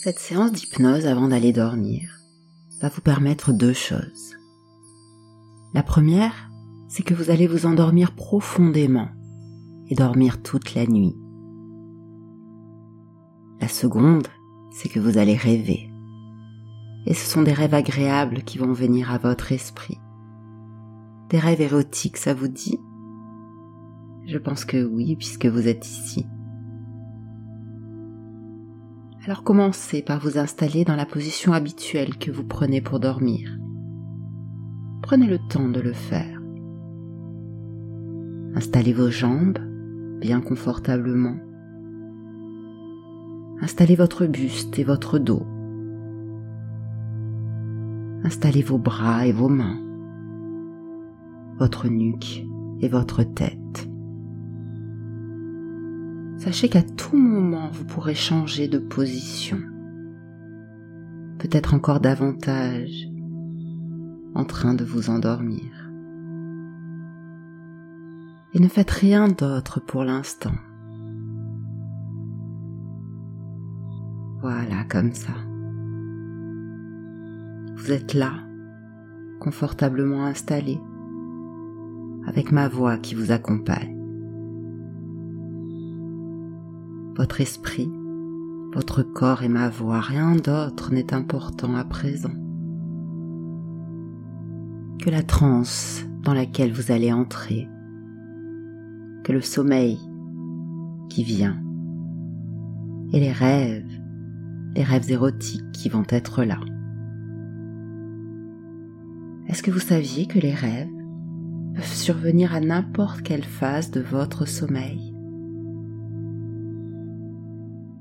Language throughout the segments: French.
Cette séance d'hypnose avant d'aller dormir va vous permettre deux choses. La première, c'est que vous allez vous endormir profondément et dormir toute la nuit. La seconde, c'est que vous allez rêver. Et ce sont des rêves agréables qui vont venir à votre esprit. Des rêves érotiques, ça vous dit? Je pense que oui, puisque vous êtes ici. Alors commencez par vous installer dans la position habituelle que vous prenez pour dormir. Prenez le temps de le faire. Installez vos jambes bien confortablement. Installez votre buste et votre dos. Installez vos bras et vos mains, votre nuque et votre tête. Sachez qu'à tout moment, vous pourrez changer de position, peut-être encore davantage, en train de vous endormir. Et ne faites rien d'autre pour l'instant. Voilà, comme ça. Vous êtes là, confortablement installé, avec ma voix qui vous accompagne. Votre esprit, votre corps et ma voix, rien d'autre n'est important à présent que la transe dans laquelle vous allez entrer, que le sommeil qui vient et les rêves, les rêves érotiques qui vont être là. Est-ce que vous saviez que les rêves peuvent survenir à n'importe quelle phase de votre sommeil?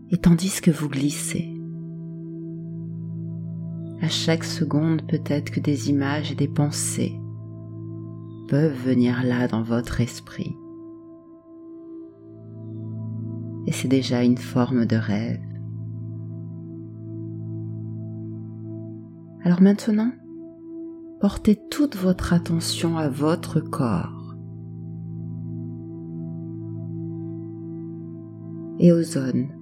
Et tandis que vous glissez. À chaque seconde, peut-être que des images et des pensées peuvent venir là dans votre esprit. Et c'est déjà une forme de rêve. Alors maintenant, portez toute votre attention à votre corps et aux zones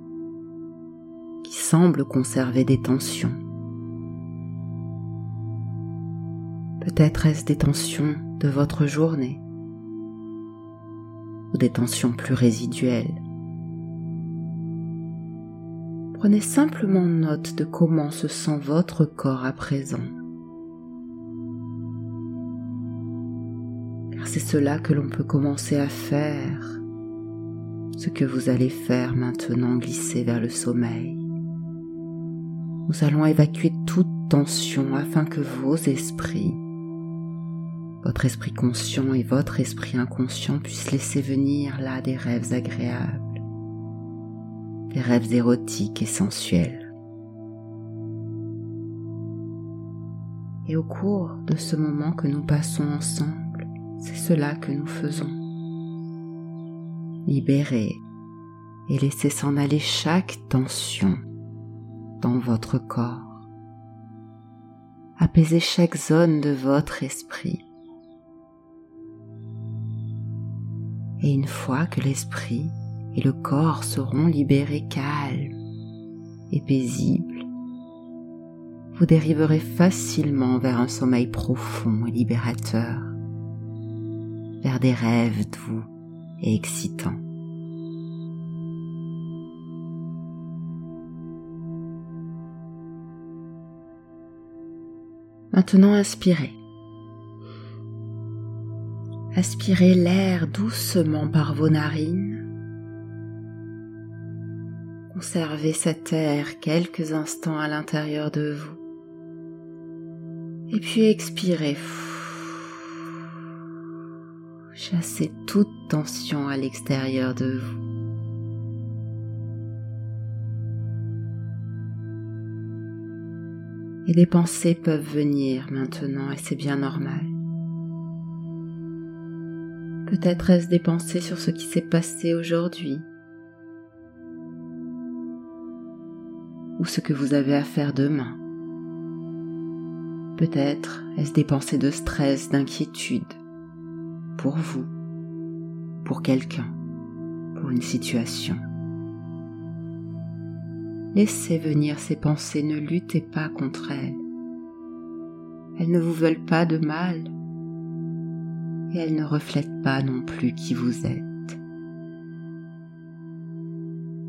qui semble conserver des tensions. Peut-être est-ce des tensions de votre journée ou des tensions plus résiduelles. Prenez simplement note de comment se sent votre corps à présent. Car c'est cela que l'on peut commencer à faire, ce que vous allez faire maintenant glisser vers le sommeil nous allons évacuer toute tension afin que vos esprits, votre esprit conscient et votre esprit inconscient puissent laisser venir là des rêves agréables, des rêves érotiques et sensuels. Et au cours de ce moment que nous passons ensemble, c'est cela que nous faisons. Libérer et laisser s'en aller chaque tension votre corps. Apaisez chaque zone de votre esprit. Et une fois que l'esprit et le corps seront libérés calmes et paisibles, vous dériverez facilement vers un sommeil profond et libérateur, vers des rêves doux et excitants. Maintenant, inspirez. Aspirez l'air doucement par vos narines. Conservez cet air quelques instants à l'intérieur de vous. Et puis expirez. Chassez toute tension à l'extérieur de vous. Et des pensées peuvent venir maintenant et c'est bien normal. Peut-être est-ce des pensées sur ce qui s'est passé aujourd'hui ou ce que vous avez à faire demain. Peut-être est-ce des pensées de stress, d'inquiétude pour vous, pour quelqu'un, pour une situation. Laissez venir ces pensées, ne luttez pas contre elles. Elles ne vous veulent pas de mal et elles ne reflètent pas non plus qui vous êtes.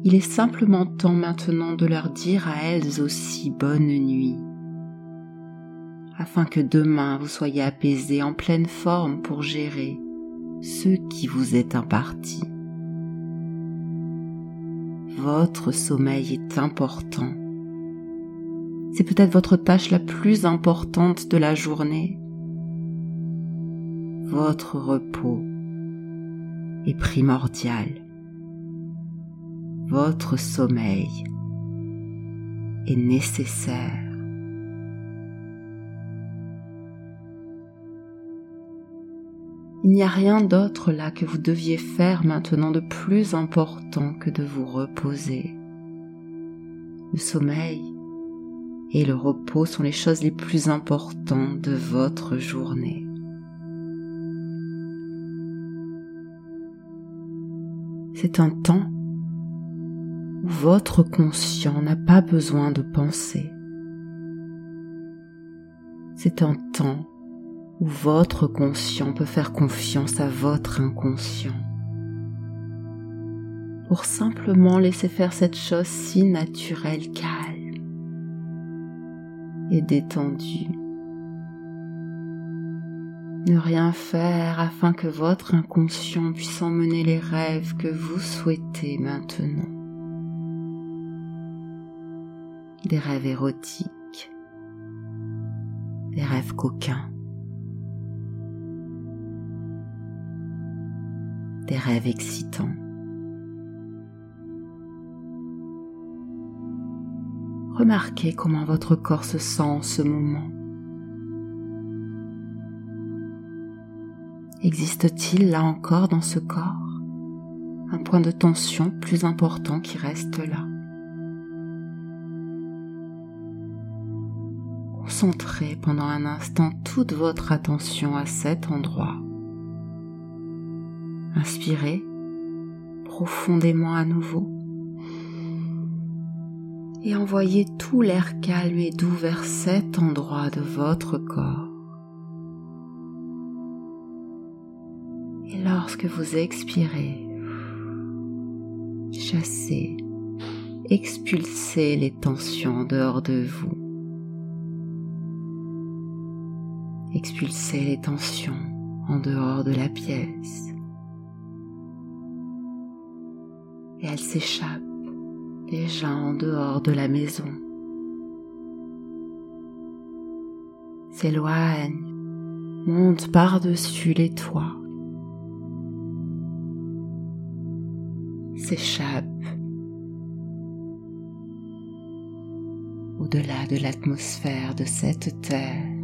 Il est simplement temps maintenant de leur dire à elles aussi bonne nuit, afin que demain vous soyez apaisés en pleine forme pour gérer ce qui vous est imparti. Votre sommeil est important. C'est peut-être votre tâche la plus importante de la journée. Votre repos est primordial votre sommeil est nécessaire. Il n'y a rien d'autre là que vous deviez faire maintenant de plus important que de vous reposer. Le sommeil et le repos sont les choses les plus importantes de votre journée. C'est un temps votre conscient n'a pas besoin de penser. C'est un temps où votre conscient peut faire confiance à votre inconscient pour simplement laisser faire cette chose si naturelle, calme et détendue. Ne rien faire afin que votre inconscient puisse emmener les rêves que vous souhaitez maintenant. des rêves érotiques, des rêves coquins, des rêves excitants. Remarquez comment votre corps se sent en ce moment. Existe-t-il là encore dans ce corps un point de tension plus important qui reste là? Concentrez pendant un instant toute votre attention à cet endroit. Inspirez profondément à nouveau et envoyez tout l'air calme et doux vers cet endroit de votre corps. Et lorsque vous expirez, chassez, expulsez les tensions dehors de vous. expulsez les tensions en dehors de la pièce. Et elles s'échappent déjà en dehors de la maison. S'éloignent, montent par-dessus les toits. S'échappent au-delà de l'atmosphère de cette terre.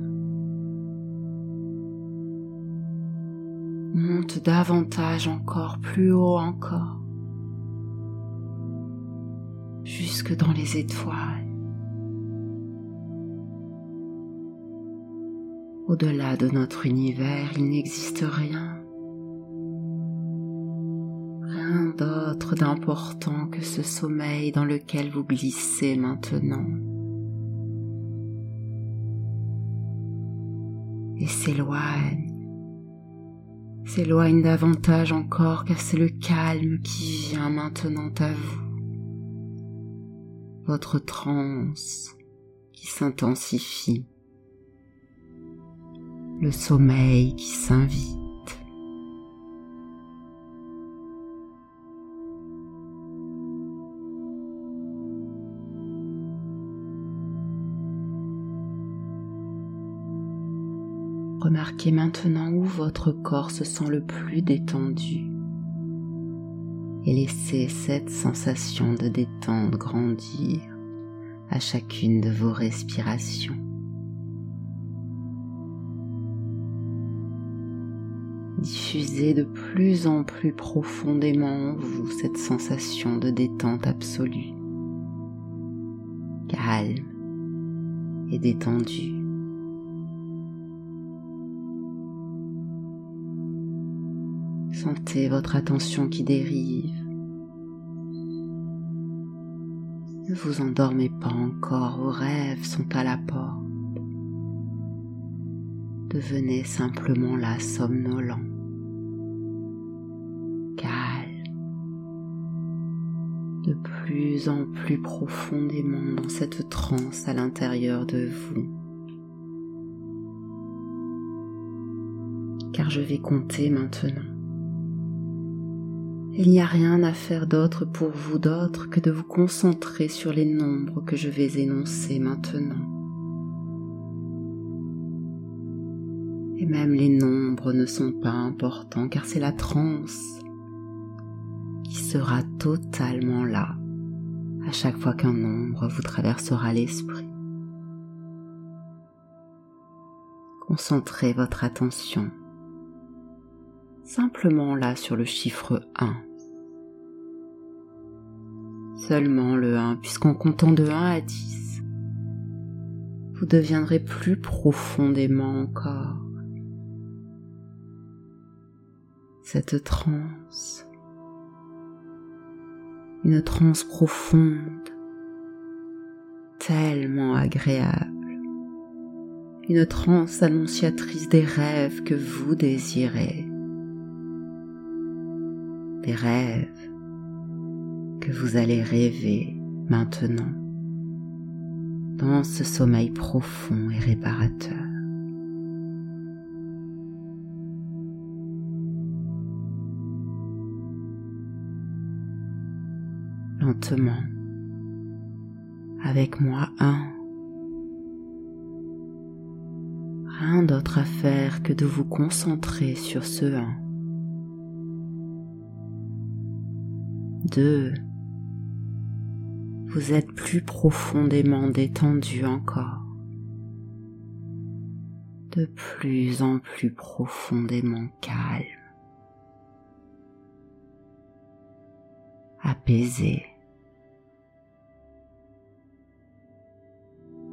monte davantage encore, plus haut encore, jusque dans les étoiles. Au-delà de notre univers, il n'existe rien. Rien d'autre d'important que ce sommeil dans lequel vous glissez maintenant. Et s'éloigne s'éloigne davantage encore car c'est le calme qui vient maintenant à vous. Votre transe qui s'intensifie. Le sommeil qui s'invite. Remarquez maintenant où votre corps se sent le plus détendu et laissez cette sensation de détente grandir à chacune de vos respirations. Diffusez de plus en plus profondément en vous cette sensation de détente absolue, calme et détendue. Sentez votre attention qui dérive. Ne vous endormez pas encore, vos rêves sont à la porte. Devenez simplement là somnolent, calme, de plus en plus profondément dans cette transe à l'intérieur de vous. Car je vais compter maintenant. Il n'y a rien à faire d'autre pour vous d'autre que de vous concentrer sur les nombres que je vais énoncer maintenant. Et même les nombres ne sont pas importants car c'est la transe qui sera totalement là à chaque fois qu'un nombre vous traversera l'esprit. Concentrez votre attention simplement là sur le chiffre 1. Seulement le 1, puisqu'en comptant de 1 à 10, vous deviendrez plus profondément encore. Cette transe, une transe profonde, tellement agréable, une transe annonciatrice des rêves que vous désirez des rêves que vous allez rêver maintenant dans ce sommeil profond et réparateur. Lentement, avec moi un, rien d'autre à faire que de vous concentrer sur ce un. 2. Vous êtes plus profondément détendu encore. De plus en plus profondément calme. Apaisé.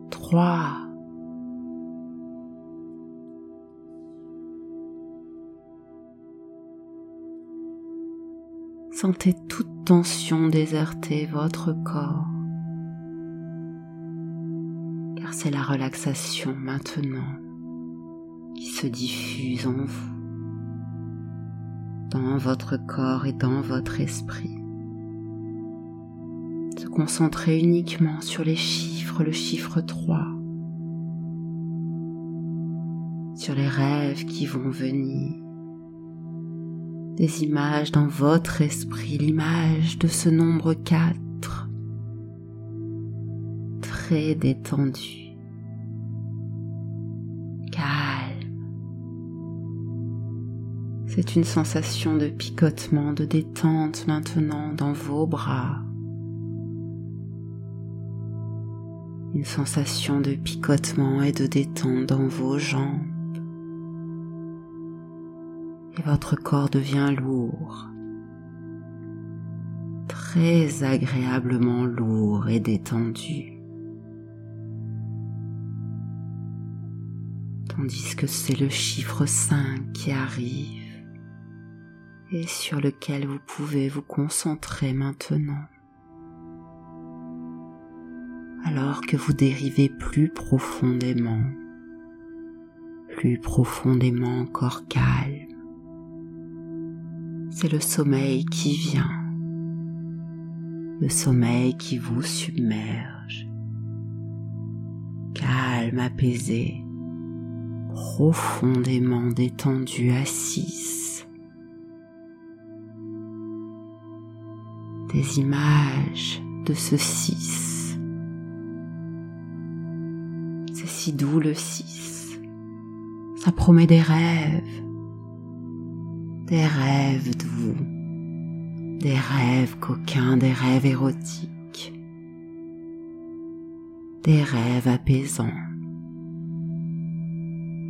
3. Sentez toute tension déserter votre corps, car c'est la relaxation maintenant qui se diffuse en vous, dans votre corps et dans votre esprit. Se concentrer uniquement sur les chiffres, le chiffre 3, sur les rêves qui vont venir des images dans votre esprit, l'image de ce nombre 4, très détendu, calme. C'est une sensation de picotement, de détente maintenant dans vos bras. Une sensation de picotement et de détente dans vos jambes et votre corps devient lourd, très agréablement lourd et détendu. Tandis que c'est le chiffre 5 qui arrive et sur lequel vous pouvez vous concentrer maintenant. Alors que vous dérivez plus profondément, plus profondément encore calme c'est le sommeil qui vient, le sommeil qui vous submerge, calme, apaisé, profondément détendu 6. Des images de ce 6. C'est si doux le 6. Ça promet des rêves, des rêves de vous, des rêves coquins, des rêves érotiques, des rêves apaisants.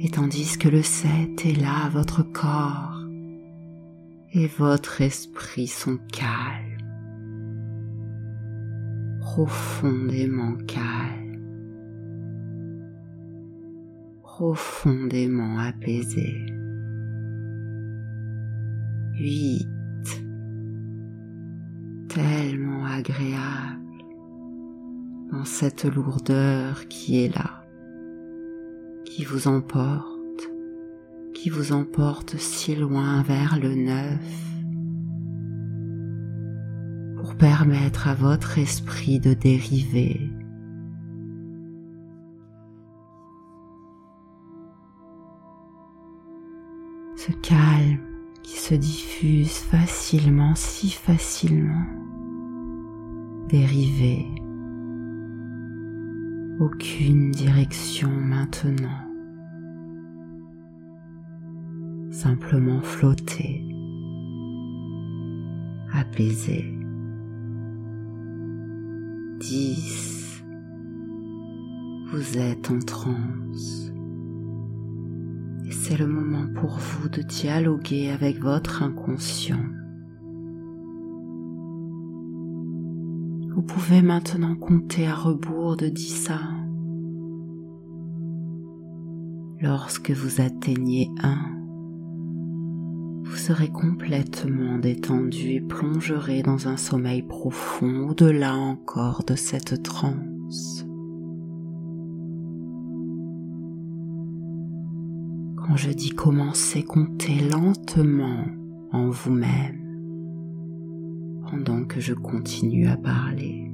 Et tandis que le 7 est là, votre corps et votre esprit sont calmes, profondément calmes, profondément apaisés. 8. Tellement agréable. dans cette lourdeur qui est là, qui vous emporte, qui vous emporte si loin vers le neuf, pour permettre à votre esprit de dériver. Ce calme se diffuse facilement, si facilement, dériver aucune direction maintenant. Simplement flotter, apaisé. 10. Vous êtes en transe. C'est le moment pour vous de dialoguer avec votre inconscient. Vous pouvez maintenant compter à rebours de 10 à 1. Lorsque vous atteignez 1, vous serez complètement détendu et plongerez dans un sommeil profond au-delà encore de cette transe. Je dis commencer, comptez lentement en vous-même pendant que je continue à parler.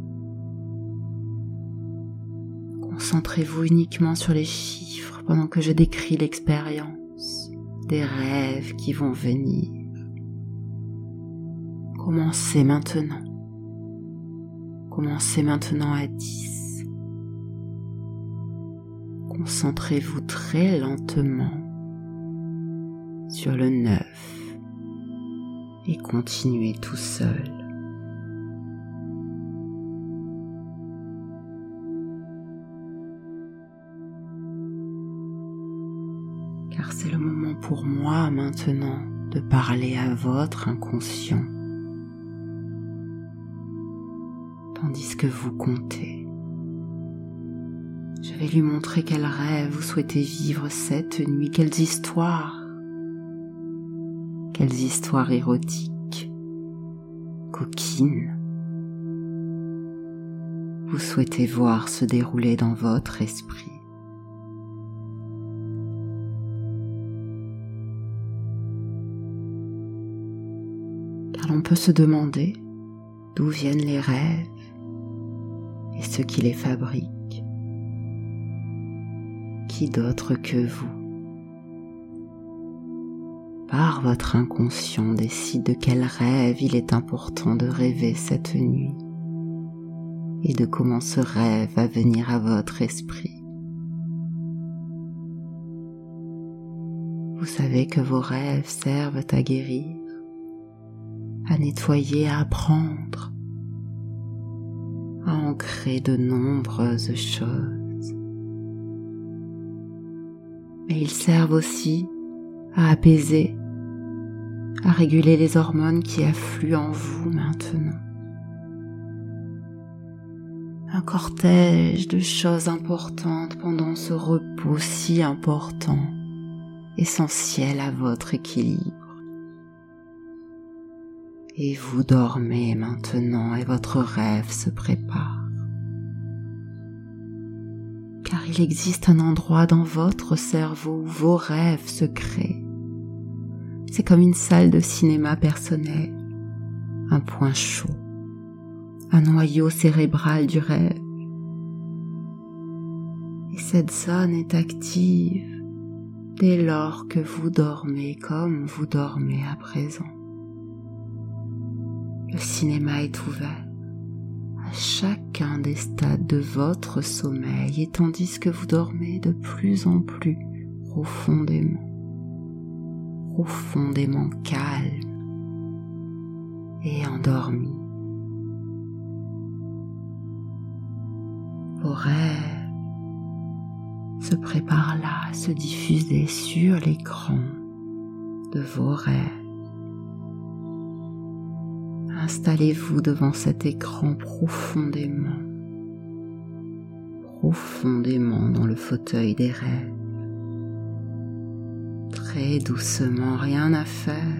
Concentrez-vous uniquement sur les chiffres pendant que je décris l'expérience des rêves qui vont venir. Commencez maintenant. Commencez maintenant à 10. Concentrez-vous très lentement sur le 9 et continuez tout seul. car c'est le moment pour moi maintenant de parler à votre inconscient, tandis que vous comptez. Je vais lui montrer quel rêve vous souhaitez vivre cette nuit, quelles histoires, quelles histoires érotiques, coquines, vous souhaitez voir se dérouler dans votre esprit. on peut se demander d'où viennent les rêves et ce qui les fabrique. Qui d'autre que vous Votre inconscient décide de quel rêve il est important de rêver cette nuit et de comment ce rêve va venir à votre esprit. Vous savez que vos rêves servent à guérir à nettoyer, à apprendre, à ancrer de nombreuses choses. Mais ils servent aussi à apaiser, à réguler les hormones qui affluent en vous maintenant. Un cortège de choses importantes pendant ce repos si important, essentiel à votre équilibre et vous dormez maintenant et votre rêve se prépare. Car il existe un endroit dans votre cerveau où vos rêves se créent. C'est comme une salle de cinéma personnelle, un point chaud, un noyau cérébral du rêve. Et cette zone est active dès lors que vous dormez comme vous dormez à présent. Le cinéma est ouvert à chacun des stades de votre sommeil et tandis que vous dormez de plus en plus profondément, profondément calme et endormi. Vos rêves se préparent là à se diffuser sur l'écran de vos rêves Installez-vous devant cet écran profondément, profondément dans le fauteuil des rêves. Doucement, rien à faire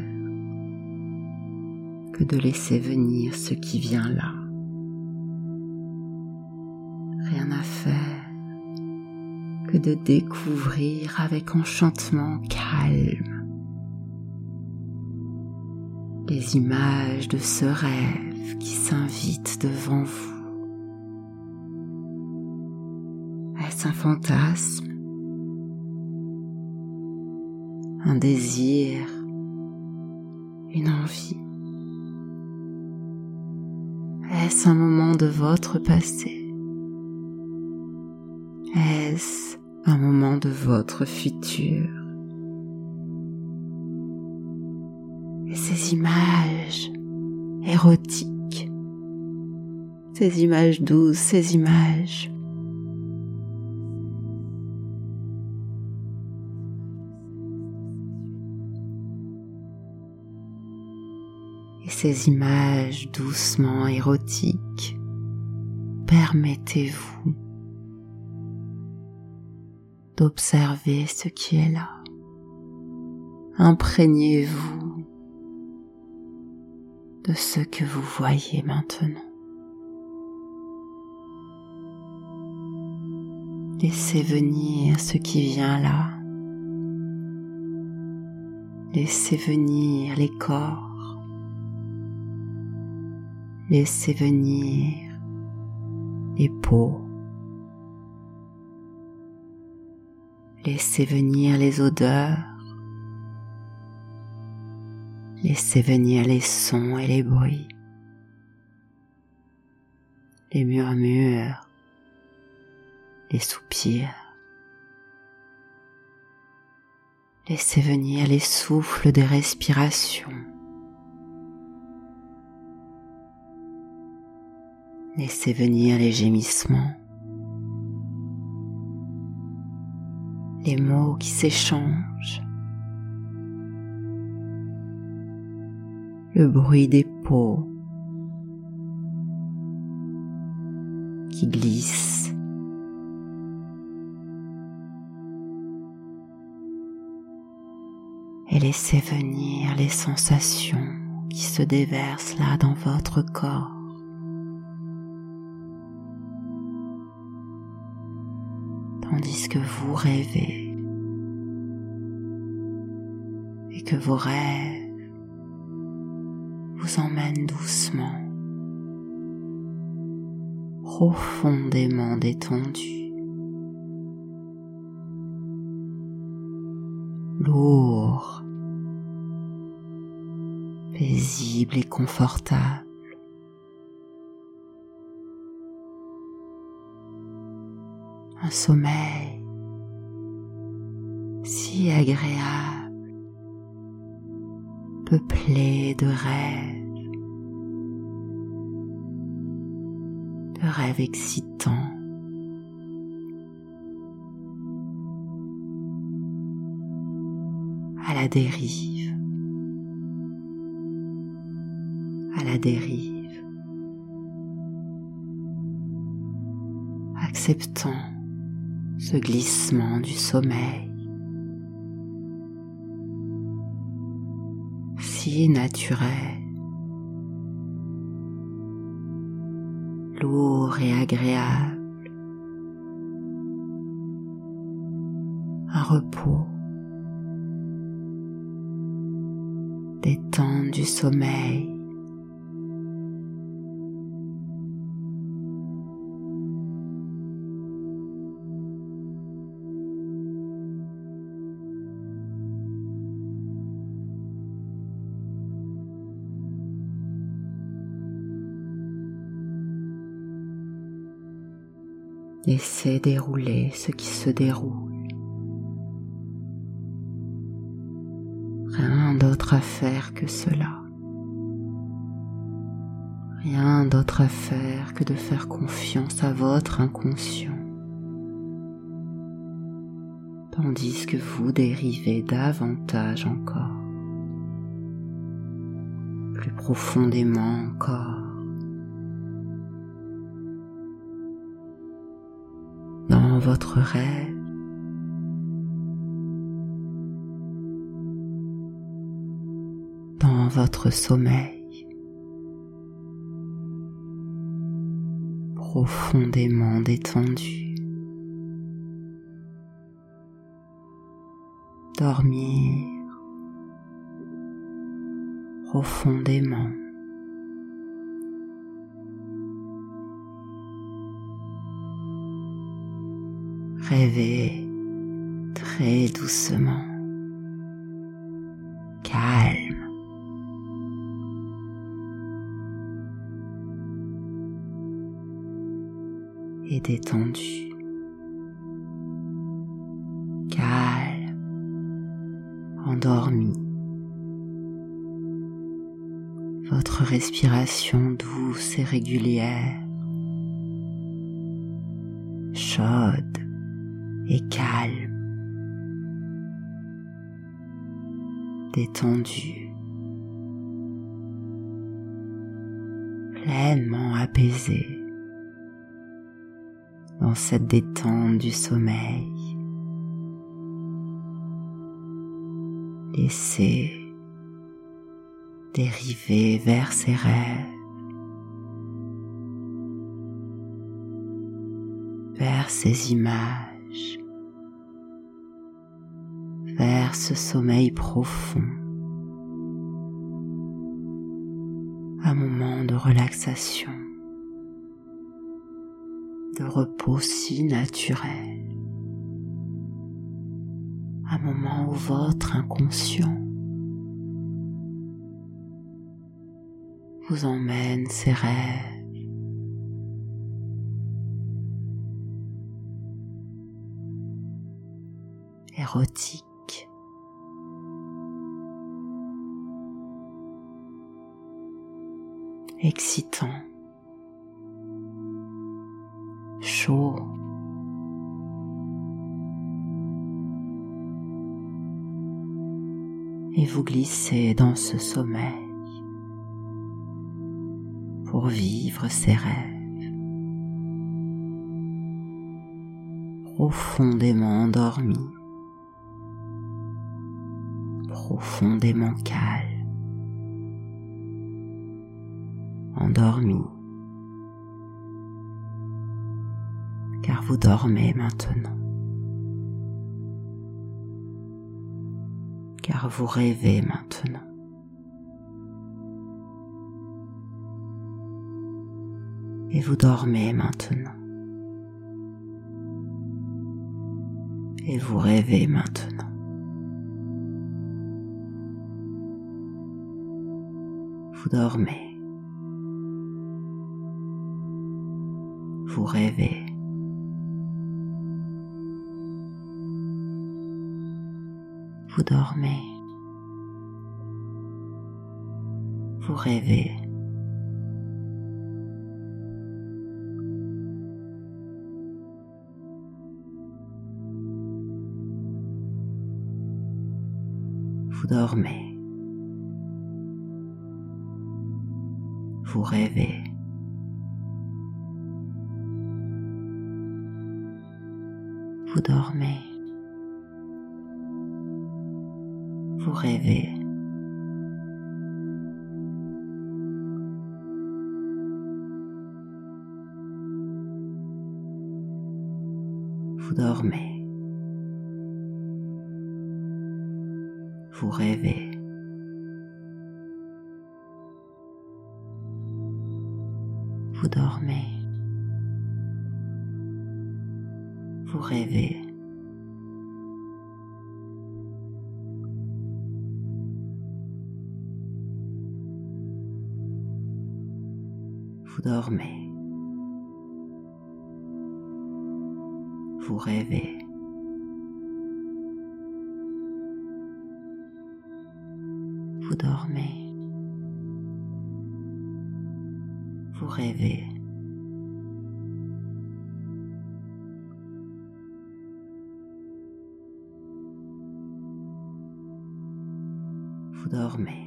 que de laisser venir ce qui vient là. Rien à faire que de découvrir avec enchantement calme les images de ce rêve qui s'invite devant vous. Est-ce un fantasme? Un désir Une envie. Est-ce un moment de votre passé? Est-ce un moment de votre futur? Et ces images érotiques, ces images douces, ces images images doucement érotiques, permettez-vous d'observer ce qui est là. Imprégnez-vous de ce que vous voyez maintenant. Laissez venir ce qui vient là. Laissez venir les corps. Laissez venir les peaux. Laissez venir les odeurs. Laissez venir les sons et les bruits. Les murmures. Les soupirs. Laissez venir les souffles des respirations. Laissez venir les gémissements, les mots qui s'échangent, le bruit des peaux qui glissent. Et laissez venir les sensations qui se déversent là dans votre corps. Tandis que vous rêvez et que vos rêves vous emmènent doucement, profondément détendus, lourds, paisibles et confortables. Un sommeil si agréable, peuplé de rêves, de rêves excitants. à la dérive, à la dérive, acceptant ce glissement du sommeil. Si naturel, lourd et agréable, un repos, détente du sommeil, Laissez dérouler ce qui se déroule. Rien d'autre à faire que cela. Rien d'autre à faire que de faire confiance à votre inconscient. Tandis que vous dérivez davantage encore, plus profondément encore votre rêve. Dans votre sommeil. profondément détendu. Dormir profondément. Rêver très doucement, calme. et détendu. Calme, endormi. Votre respiration douce et régulière, chaude calme, détendu, pleinement apaisé dans cette détente du sommeil. Laissez dériver vers ses rêves, vers ses images, vers ce sommeil profond, un moment de relaxation de repos si naturel. Un moment où votre inconscient vous emmène ses rêves. érotiques. Excitants. chaud. Et vous glissez dans ce sommeil pour vivre ces rêves profondément endormis, profondément calme, endormi. car vous dormez maintenant, car vous rêvez maintenant. Et vous dormez maintenant. Et vous rêvez maintenant. Vous dormez. Vous rêvez. vous dormez, vous rêvez. Vous dormez. Vous rêvez. Vous dormez. vous rêvez. Vous dormez. Vous rêvez. Vous dormez. Vous rêvez. vous dormez, vous rêvez. Vous dormez, vous rêvez. Dormez.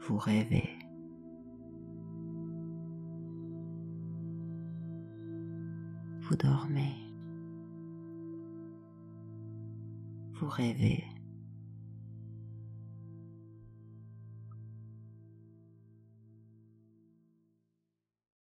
vous rêvez. Vous dormez. Vous rêvez.